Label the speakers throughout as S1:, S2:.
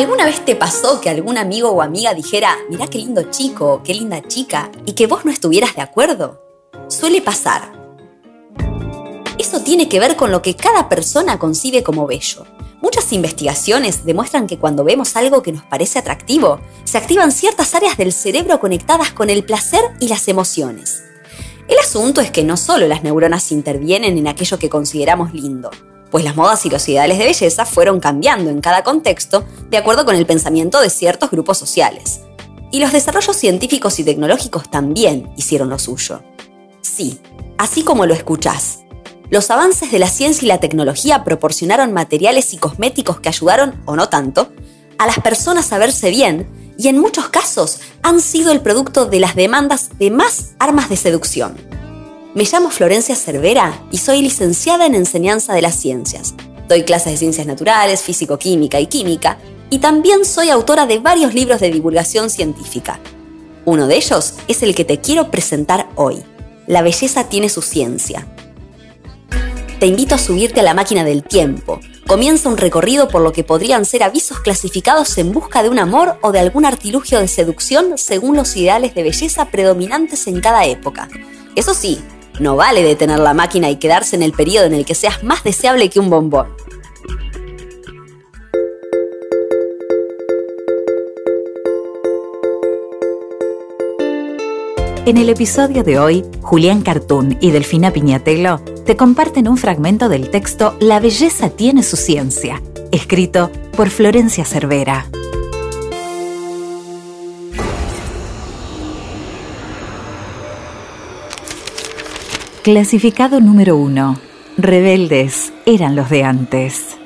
S1: ¿Alguna vez te pasó que algún amigo o amiga dijera, mirá qué lindo chico, qué linda chica, y que vos no estuvieras de acuerdo? Suele pasar. Eso tiene que ver con lo que cada persona concibe como bello. Muchas investigaciones demuestran que cuando vemos algo que nos parece atractivo, se activan ciertas áreas del cerebro conectadas con el placer y las emociones. El asunto es que no solo las neuronas intervienen en aquello que consideramos lindo, pues las modas y los ideales de belleza fueron cambiando en cada contexto de acuerdo con el pensamiento de ciertos grupos sociales. Y los desarrollos científicos y tecnológicos también hicieron lo suyo. Sí, así como lo escuchás. Los avances de la ciencia y la tecnología proporcionaron materiales y cosméticos que ayudaron, o no tanto, a las personas a verse bien y en muchos casos han sido el producto de las demandas de más armas de seducción. Me llamo Florencia Cervera y soy licenciada en enseñanza de las ciencias. Doy clases de ciencias naturales, físico-química y química, y también soy autora de varios libros de divulgación científica. Uno de ellos es el que te quiero presentar hoy. La belleza tiene su ciencia. Te invito a subirte a la máquina del tiempo. Comienza un recorrido por lo que podrían ser avisos clasificados en busca de un amor o de algún artilugio de seducción según los ideales de belleza predominantes en cada época. Eso sí, no vale detener la máquina y quedarse en el periodo en el que seas más deseable que un bombón.
S2: En el episodio de hoy, Julián Cartún y Delfina Piñatelo te comparten un fragmento del texto La belleza tiene su ciencia, escrito por Florencia Cervera. Clasificado número 1. Rebeldes eran los de antes.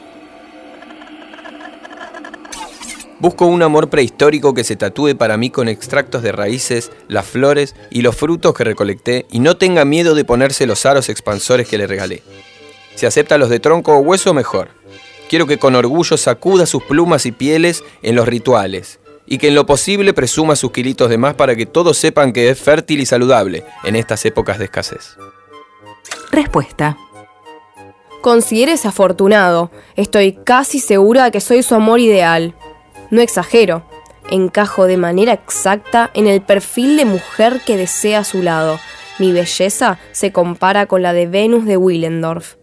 S3: Busco un amor prehistórico que se tatúe para mí con extractos de raíces, las flores y los frutos que recolecté y no tenga miedo de ponerse los aros expansores que le regalé. Si acepta los de tronco o hueso, mejor. Quiero que con orgullo sacuda sus plumas y pieles en los rituales y que en lo posible presuma sus kilitos de más para que todos sepan que es fértil y saludable en estas épocas de escasez.
S2: Respuesta.
S4: Consideres afortunado. Estoy casi segura de que soy su amor ideal. No exagero. Encajo de manera exacta en el perfil de mujer que desea a su lado. Mi belleza se compara con la de Venus de Willendorf.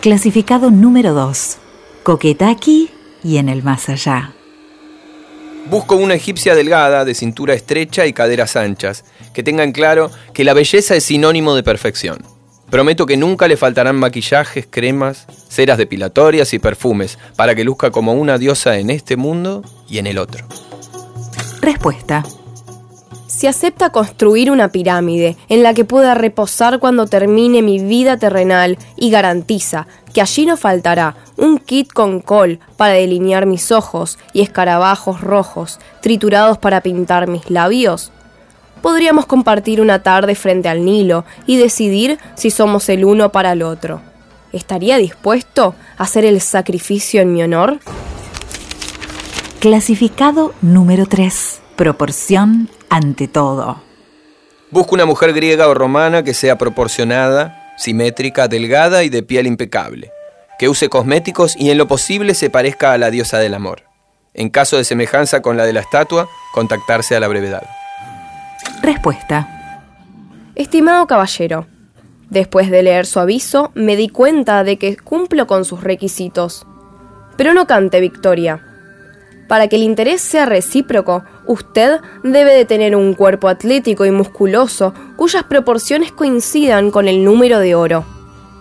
S2: Clasificado número 2. Coquetaki y en el más allá.
S3: Busco una egipcia delgada, de cintura estrecha y caderas anchas, que tengan claro que la belleza es sinónimo de perfección. Prometo que nunca le faltarán maquillajes, cremas, ceras depilatorias y perfumes para que luzca como una diosa en este mundo y en el otro.
S2: Respuesta.
S4: Si acepta construir una pirámide en la que pueda reposar cuando termine mi vida terrenal y garantiza que allí no faltará un kit con col para delinear mis ojos y escarabajos rojos triturados para pintar mis labios, podríamos compartir una tarde frente al Nilo y decidir si somos el uno para el otro. ¿Estaría dispuesto a hacer el sacrificio en mi honor?
S2: Clasificado número 3. Proporción ante todo.
S3: Busco una mujer griega o romana que sea proporcionada, simétrica, delgada y de piel impecable, que use cosméticos y en lo posible se parezca a la diosa del amor. En caso de semejanza con la de la estatua, contactarse a la brevedad.
S2: Respuesta.
S4: Estimado caballero, después de leer su aviso me di cuenta de que cumplo con sus requisitos. Pero no cante victoria. Para que el interés sea recíproco, usted debe de tener un cuerpo atlético y musculoso cuyas proporciones coincidan con el número de oro.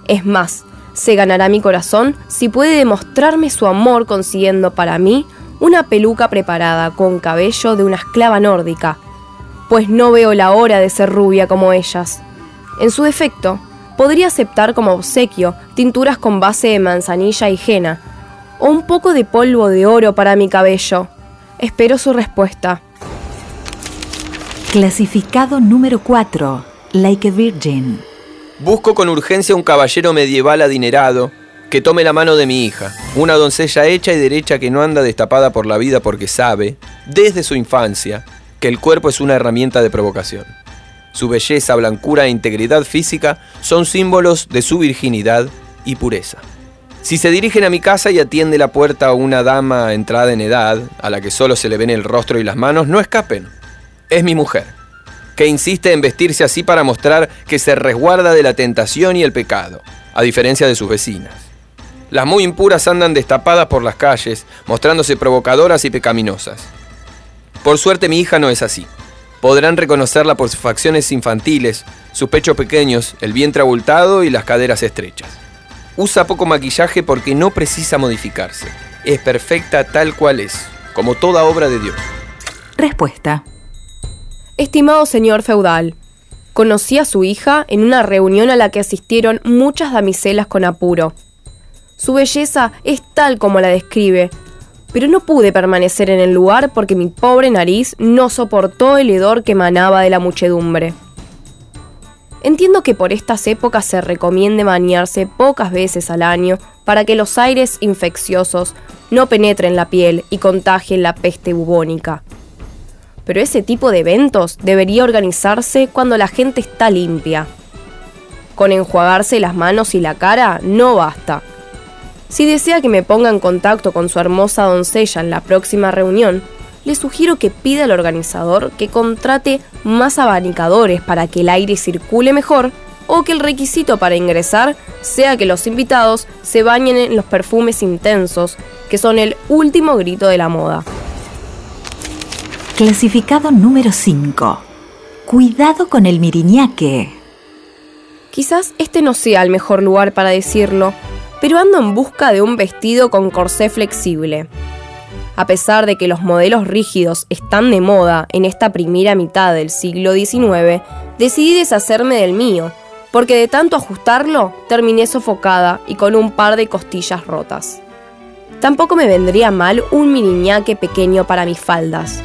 S4: Es más, se ganará mi corazón si puede demostrarme su amor consiguiendo para mí una peluca preparada con cabello de una esclava nórdica, pues no veo la hora de ser rubia como ellas. En su defecto, podría aceptar como obsequio tinturas con base de manzanilla y jena, o un poco de polvo de oro para mi cabello. Espero su respuesta.
S2: Clasificado número 4. Like a Virgin.
S3: Busco con urgencia un caballero medieval adinerado que tome la mano de mi hija, una doncella hecha y derecha que no anda destapada por la vida porque sabe, desde su infancia, que el cuerpo es una herramienta de provocación. Su belleza, blancura e integridad física son símbolos de su virginidad y pureza. Si se dirigen a mi casa y atiende la puerta a una dama entrada en edad, a la que solo se le ven el rostro y las manos, no escapen. Es mi mujer, que insiste en vestirse así para mostrar que se resguarda de la tentación y el pecado, a diferencia de sus vecinas. Las muy impuras andan destapadas por las calles, mostrándose provocadoras y pecaminosas. Por suerte mi hija no es así. Podrán reconocerla por sus facciones infantiles, sus pechos pequeños, el vientre abultado y las caderas estrechas. Usa poco maquillaje porque no precisa modificarse. Es perfecta tal cual es, como toda obra de Dios.
S2: Respuesta.
S4: Estimado señor feudal, conocí a su hija en una reunión a la que asistieron muchas damiselas con apuro. Su belleza es tal como la describe, pero no pude permanecer en el lugar porque mi pobre nariz no soportó el hedor que emanaba de la muchedumbre. Entiendo que por estas épocas se recomiende bañarse pocas veces al año para que los aires infecciosos no penetren la piel y contagien la peste bubónica. Pero ese tipo de eventos debería organizarse cuando la gente está limpia. Con enjuagarse las manos y la cara no basta. Si desea que me ponga en contacto con su hermosa doncella en la próxima reunión, le sugiero que pida al organizador que contrate más abanicadores para que el aire circule mejor o que el requisito para ingresar sea que los invitados se bañen en los perfumes intensos, que son el último grito de la moda.
S2: Clasificado número 5. Cuidado con el miriñaque.
S4: Quizás este no sea el mejor lugar para decirlo, pero ando en busca de un vestido con corsé flexible. A pesar de que los modelos rígidos están de moda en esta primera mitad del siglo XIX, decidí deshacerme del mío, porque de tanto ajustarlo terminé sofocada y con un par de costillas rotas. Tampoco me vendría mal un miriñaque pequeño para mis faldas.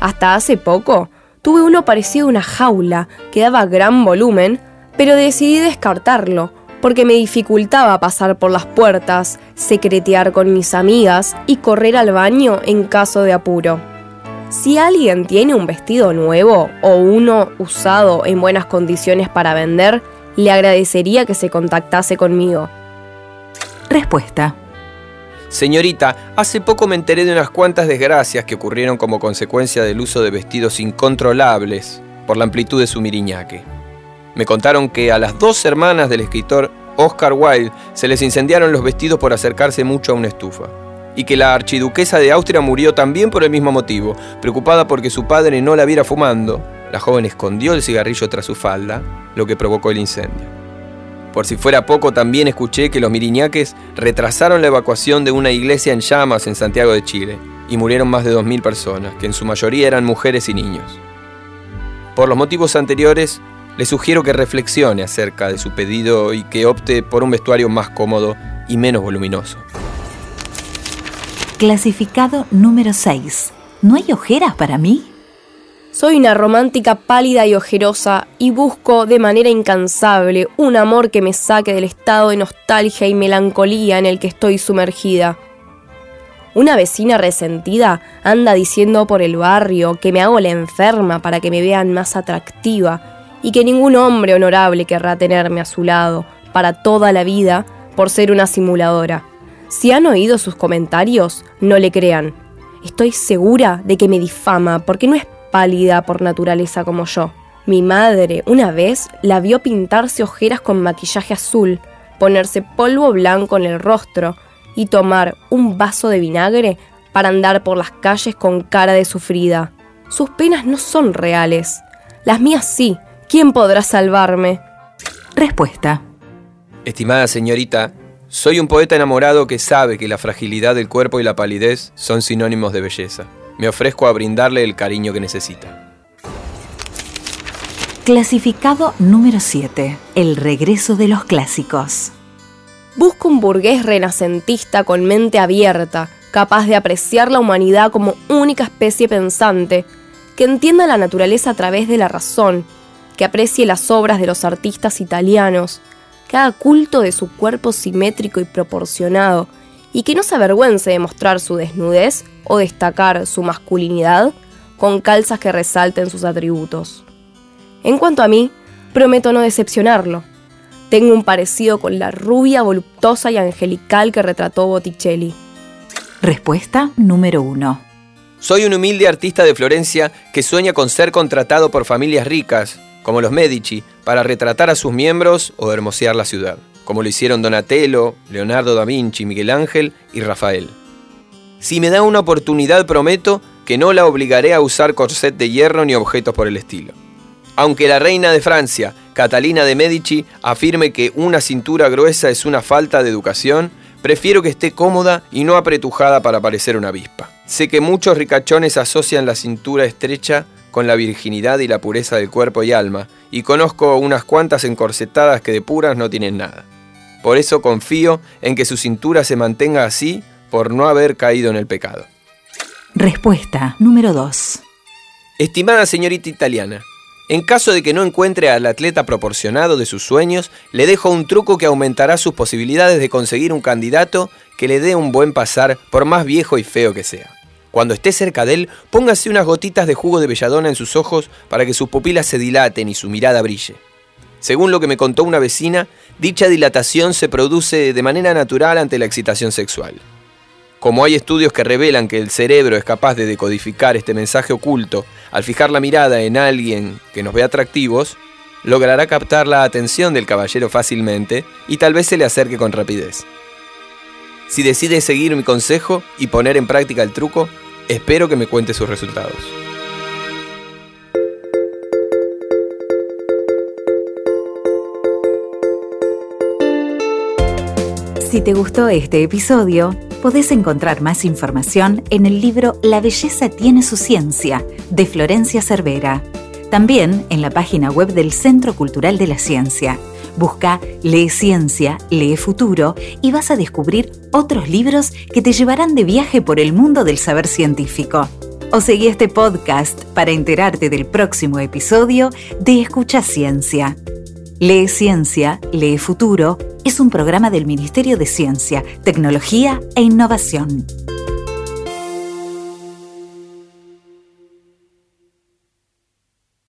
S4: Hasta hace poco tuve uno parecido a una jaula que daba gran volumen, pero decidí descartarlo porque me dificultaba pasar por las puertas, secretear con mis amigas y correr al baño en caso de apuro. Si alguien tiene un vestido nuevo o uno usado en buenas condiciones para vender, le agradecería que se contactase conmigo.
S2: Respuesta.
S3: Señorita, hace poco me enteré de unas cuantas desgracias que ocurrieron como consecuencia del uso de vestidos incontrolables por la amplitud de su miriñaque. Me contaron que a las dos hermanas del escritor Oscar Wilde se les incendiaron los vestidos por acercarse mucho a una estufa. Y que la archiduquesa de Austria murió también por el mismo motivo, preocupada porque su padre no la viera fumando. La joven escondió el cigarrillo tras su falda, lo que provocó el incendio. Por si fuera poco, también escuché que los miriñaques retrasaron la evacuación de una iglesia en llamas en Santiago de Chile y murieron más de 2.000 personas, que en su mayoría eran mujeres y niños. Por los motivos anteriores, le sugiero que reflexione acerca de su pedido y que opte por un vestuario más cómodo y menos voluminoso.
S2: Clasificado número 6. ¿No hay ojeras para mí?
S4: Soy una romántica pálida y ojerosa y busco de manera incansable un amor que me saque del estado de nostalgia y melancolía en el que estoy sumergida. Una vecina resentida anda diciendo por el barrio que me hago la enferma para que me vean más atractiva y que ningún hombre honorable querrá tenerme a su lado para toda la vida por ser una simuladora. Si han oído sus comentarios, no le crean. Estoy segura de que me difama porque no es pálida por naturaleza como yo. Mi madre una vez la vio pintarse ojeras con maquillaje azul, ponerse polvo blanco en el rostro y tomar un vaso de vinagre para andar por las calles con cara de sufrida. Sus penas no son reales. Las mías sí, ¿Quién podrá salvarme?
S2: Respuesta.
S3: Estimada señorita, soy un poeta enamorado que sabe que la fragilidad del cuerpo y la palidez son sinónimos de belleza. Me ofrezco a brindarle el cariño que necesita.
S2: Clasificado número 7. El regreso de los clásicos.
S4: Busco un burgués renacentista con mente abierta, capaz de apreciar la humanidad como única especie pensante, que entienda la naturaleza a través de la razón que aprecie las obras de los artistas italianos, que haga culto de su cuerpo simétrico y proporcionado, y que no se avergüence de mostrar su desnudez o destacar su masculinidad con calzas que resalten sus atributos. En cuanto a mí, prometo no decepcionarlo. Tengo un parecido con la rubia, voluptuosa y angelical que retrató Botticelli.
S2: Respuesta número uno.
S3: Soy un humilde artista de Florencia que sueña con ser contratado por familias ricas, como los Medici, para retratar a sus miembros o hermosear la ciudad, como lo hicieron Donatello, Leonardo da Vinci, Miguel Ángel y Rafael. Si me da una oportunidad prometo que no la obligaré a usar corset de hierro ni objetos por el estilo. Aunque la reina de Francia, Catalina de Medici, afirme que una cintura gruesa es una falta de educación, prefiero que esté cómoda y no apretujada para parecer una avispa. Sé que muchos ricachones asocian la cintura estrecha con la virginidad y la pureza del cuerpo y alma, y conozco unas cuantas encorsetadas que de puras no tienen nada. Por eso confío en que su cintura se mantenga así por no haber caído en el pecado.
S2: Respuesta número 2.
S3: Estimada señorita italiana, en caso de que no encuentre al atleta proporcionado de sus sueños, le dejo un truco que aumentará sus posibilidades de conseguir un candidato que le dé un buen pasar por más viejo y feo que sea. Cuando esté cerca de él, póngase unas gotitas de jugo de belladona en sus ojos para que sus pupilas se dilaten y su mirada brille. Según lo que me contó una vecina, dicha dilatación se produce de manera natural ante la excitación sexual. Como hay estudios que revelan que el cerebro es capaz de decodificar este mensaje oculto al fijar la mirada en alguien que nos ve atractivos, logrará captar la atención del caballero fácilmente y tal vez se le acerque con rapidez. Si decide seguir mi consejo y poner en práctica el truco, espero que me cuente sus resultados.
S2: Si te gustó este episodio, podés encontrar más información en el libro La belleza tiene su ciencia, de Florencia Cervera. También en la página web del Centro Cultural de la Ciencia. Busca Lee Ciencia, Lee Futuro y vas a descubrir otros libros que te llevarán de viaje por el mundo del saber científico. O seguí este podcast para enterarte del próximo episodio de Escucha Ciencia. Lee Ciencia, Lee Futuro es un programa del Ministerio de Ciencia, Tecnología e Innovación.